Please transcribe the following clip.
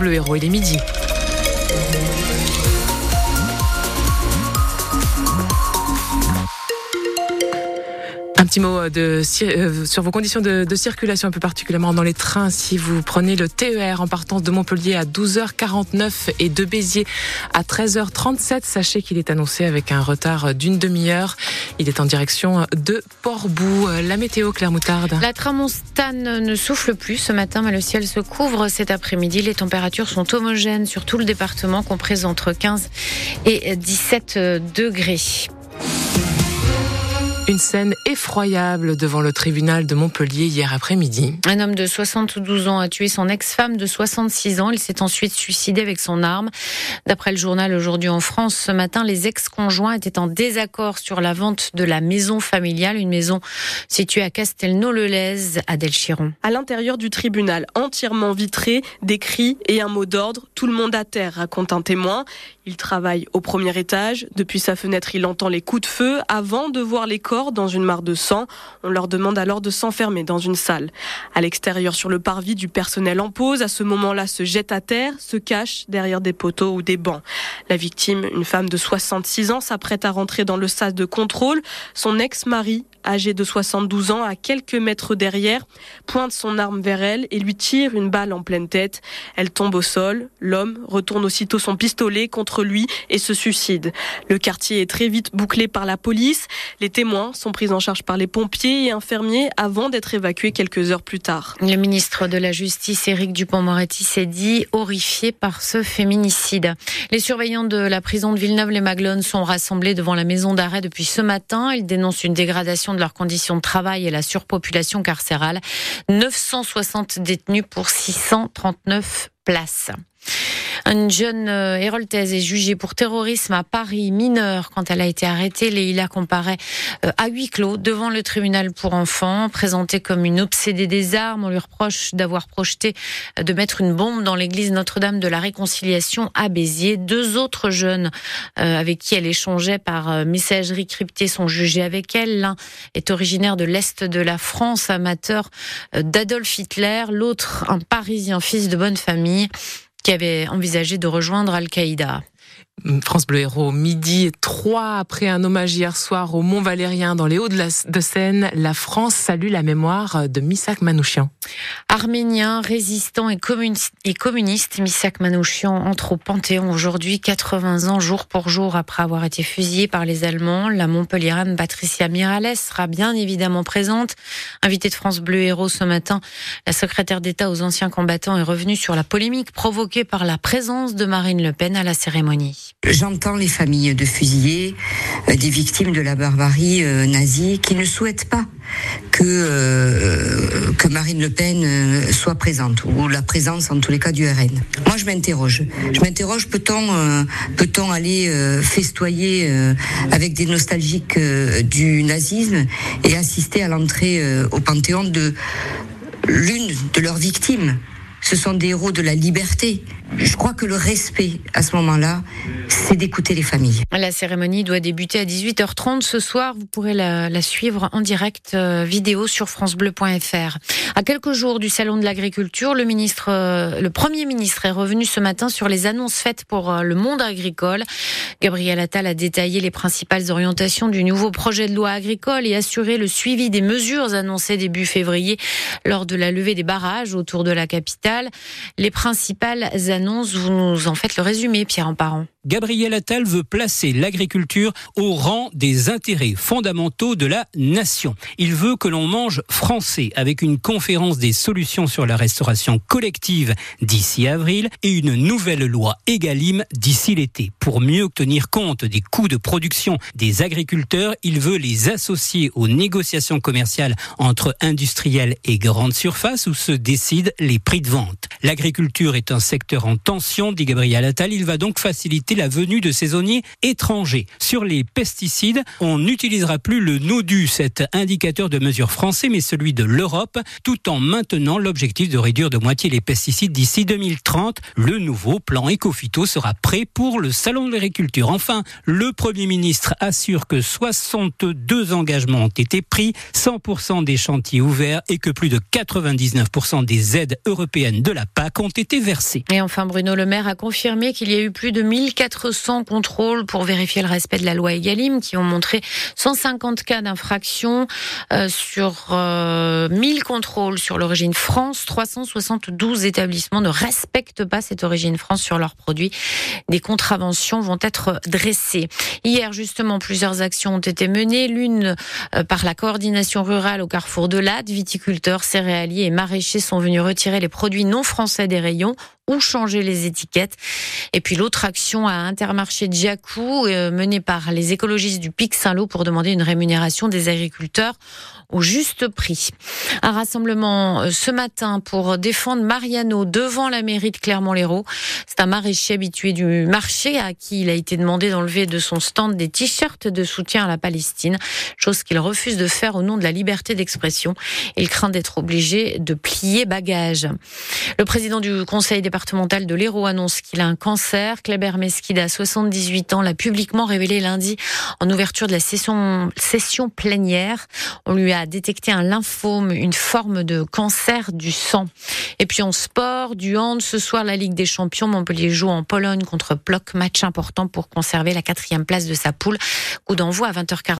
Bleu Héros, il est midi. Un petit mot de, euh, sur vos conditions de, circulation, un peu particulièrement dans les trains. Si vous prenez le TER en partance de Montpellier à 12h49 et de Béziers à 13h37, sachez qu'il est annoncé avec un retard d'une demi-heure. Il est en direction de Portbou. La météo, Claire Moutarde. La tramontane ne souffle plus ce matin, mais le ciel se couvre cet après-midi. Les températures sont homogènes sur tout le département, comprises entre 15 et 17 degrés. Une scène effroyable devant le tribunal de Montpellier hier après-midi. Un homme de 72 ans a tué son ex-femme de 66 ans. Il s'est ensuite suicidé avec son arme. D'après le journal Aujourd'hui en France, ce matin, les ex-conjoints étaient en désaccord sur la vente de la maison familiale, une maison située à Castelnau-le-Lez, à Delchiron. À l'intérieur du tribunal, entièrement vitré, des cris et un mot d'ordre. Tout le monde à terre, raconte un témoin. Il travaille au premier étage. Depuis sa fenêtre, il entend les coups de feu avant de voir les corps dans une mare de sang. On leur demande alors de s'enfermer dans une salle. À l'extérieur, sur le parvis, du personnel en pause. À ce moment-là, se jette à terre, se cache derrière des poteaux ou des bancs. La victime, une femme de 66 ans, s'apprête à rentrer dans le sas de contrôle. Son ex-mari âgé de 72 ans, à quelques mètres derrière, pointe son arme vers elle et lui tire une balle en pleine tête. Elle tombe au sol. L'homme retourne aussitôt son pistolet contre lui et se suicide. Le quartier est très vite bouclé par la police. Les témoins sont pris en charge par les pompiers et infirmiers avant d'être évacués quelques heures plus tard. Le ministre de la Justice, Éric Dupont-Moretti, s'est dit horrifié par ce féminicide. Les surveillants de la prison de Villeneuve-les-Maglones sont rassemblés devant la maison d'arrêt depuis ce matin. Ils dénoncent une dégradation de leurs conditions de travail et la surpopulation carcérale. 960 détenus pour 639 places. Une jeune euh, héroltaise est jugée pour terrorisme à Paris, mineure, quand elle a été arrêtée. Leïla comparaît euh, à huis clos devant le tribunal pour enfants. Présentée comme une obsédée des armes, on lui reproche d'avoir projeté euh, de mettre une bombe dans l'église Notre-Dame de la Réconciliation à Béziers. Deux autres jeunes avec qui elle échangeait par messagerie cryptée sont jugés avec elle. L'un est originaire de l'Est de la France, amateur d'Adolf Hitler. L'autre, un Parisien, fils de bonne famille qui avait envisagé de rejoindre Al-Qaïda. France Bleu Héros, midi 3 après un hommage hier soir au Mont Valérien dans les Hauts de, la, de Seine, la France salue la mémoire de Misak Manouchian. Arménien, résistant et communiste, Misak Manouchian entre au Panthéon aujourd'hui, 80 ans jour pour jour après avoir été fusillé par les Allemands. La Montpellieraine Patricia Mirales sera bien évidemment présente. Invitée de France Bleu Héros ce matin, la secrétaire d'État aux anciens combattants est revenue sur la polémique provoquée par la présence de Marine Le Pen à la cérémonie. J'entends les familles de fusillés, euh, des victimes de la barbarie euh, nazie, qui ne souhaitent pas que, euh, que Marine Le Pen soit présente, ou la présence en tous les cas du RN. Moi, je m'interroge. Je m'interroge, peut-on peut-on aller festoyer avec des nostalgiques du nazisme et assister à l'entrée au Panthéon de l'une de leurs victimes? Ce sont des héros de la liberté. Je crois que le respect à ce moment-là, c'est d'écouter les familles. La cérémonie doit débuter à 18h30 ce soir. Vous pourrez la, suivre en direct euh, vidéo sur francebleu.fr. À quelques jours du salon de l'agriculture, le ministre, euh, le premier ministre est revenu ce matin sur les annonces faites pour euh, le monde agricole. Gabriel Attal a détaillé les principales orientations du nouveau projet de loi agricole et assuré le suivi des mesures annoncées début février lors de la levée des barrages autour de la capitale. Les principales annonces, vous nous en faites le résumé, Pierre Emparent. Gabriel Attal veut placer l'agriculture au rang des intérêts fondamentaux de la nation. Il veut que l'on mange français avec une conférence des solutions sur la restauration collective d'ici avril et une nouvelle loi Egalim d'ici l'été. Pour mieux tenir compte des coûts de production des agriculteurs, il veut les associer aux négociations commerciales entre industriels et grandes surfaces où se décident les prix de vente. L'agriculture est un secteur en tension, dit Gabriel Attal. Il va donc faciliter la venue de saisonniers étrangers. Sur les pesticides, on n'utilisera plus le NODU, cet indicateur de mesure français, mais celui de l'Europe, tout en maintenant l'objectif de réduire de moitié les pesticides d'ici 2030. Le nouveau plan Ecofito sera prêt pour le Salon de l'agriculture. Enfin, le Premier ministre assure que 62 engagements ont été pris, 100% des chantiers ouverts et que plus de 99% des aides européennes de la PAC ont été versées. Et enfin, Bruno Le Maire a confirmé qu'il y a eu plus de 1400 contrôles pour vérifier le respect de la loi Egalim qui ont montré 150 cas d'infraction euh, sur euh, 1000 contrôles sur l'origine France. 372 établissements ne respectent pas cette origine France sur leurs produits. Des contraventions vont être dressées. Hier, justement, plusieurs actions ont été menées. L'une euh, par la coordination rurale au carrefour de l'Ade. Viticulteurs, céréaliers et maraîchers sont venus retirer les produits non français des rayons ou changer les étiquettes. Et puis l'autre action à Intermarché Giacou, euh, menée par les écologistes du Pic Saint-Lô pour demander une rémunération des agriculteurs au juste prix. Un rassemblement euh, ce matin pour défendre Mariano devant la mairie de Clermont-Lérault. C'est un maraîcher habitué du marché à qui il a été demandé d'enlever de son stand des t-shirts de soutien à la Palestine, chose qu'il refuse de faire au nom de la liberté d'expression. Il craint d'être obligé de plier bagage. Le président du conseil de l'Hérault annonce qu'il a un cancer. Kleber Mesquida, à 78 ans, l'a publiquement révélé lundi en ouverture de la session, plénière. On lui a détecté un lymphome, une forme de cancer du sang. Et puis en sport, du hand, ce soir, la Ligue des Champions, Montpellier joue en Pologne contre Plock, match important pour conserver la quatrième place de sa poule. Coup d'envoi à 20h40.